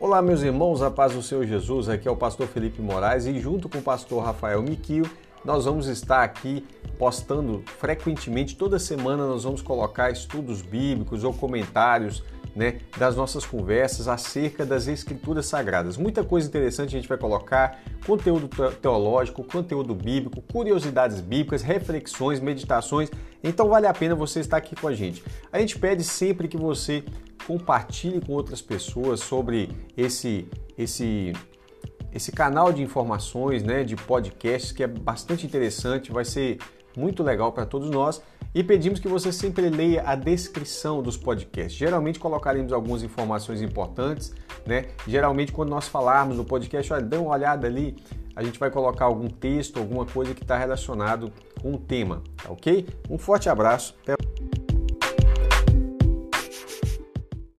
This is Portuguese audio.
Olá, meus irmãos, a paz do Senhor Jesus. Aqui é o pastor Felipe Moraes e, junto com o pastor Rafael Miquio, nós vamos estar aqui postando frequentemente, toda semana nós vamos colocar estudos bíblicos ou comentários né, das nossas conversas acerca das escrituras sagradas. Muita coisa interessante a gente vai colocar, conteúdo teológico, conteúdo bíblico, curiosidades bíblicas, reflexões, meditações. Então vale a pena você estar aqui com a gente. A gente pede sempre que você compartilhe com outras pessoas sobre esse esse esse canal de informações, né, de podcasts que é bastante interessante, vai ser muito legal para todos nós. E pedimos que você sempre leia a descrição dos podcasts. Geralmente colocaremos algumas informações importantes, né? Geralmente quando nós falarmos no podcast, olha, dê uma olhada ali, a gente vai colocar algum texto, alguma coisa que está relacionado com o tema, tá ok? Um forte abraço. Até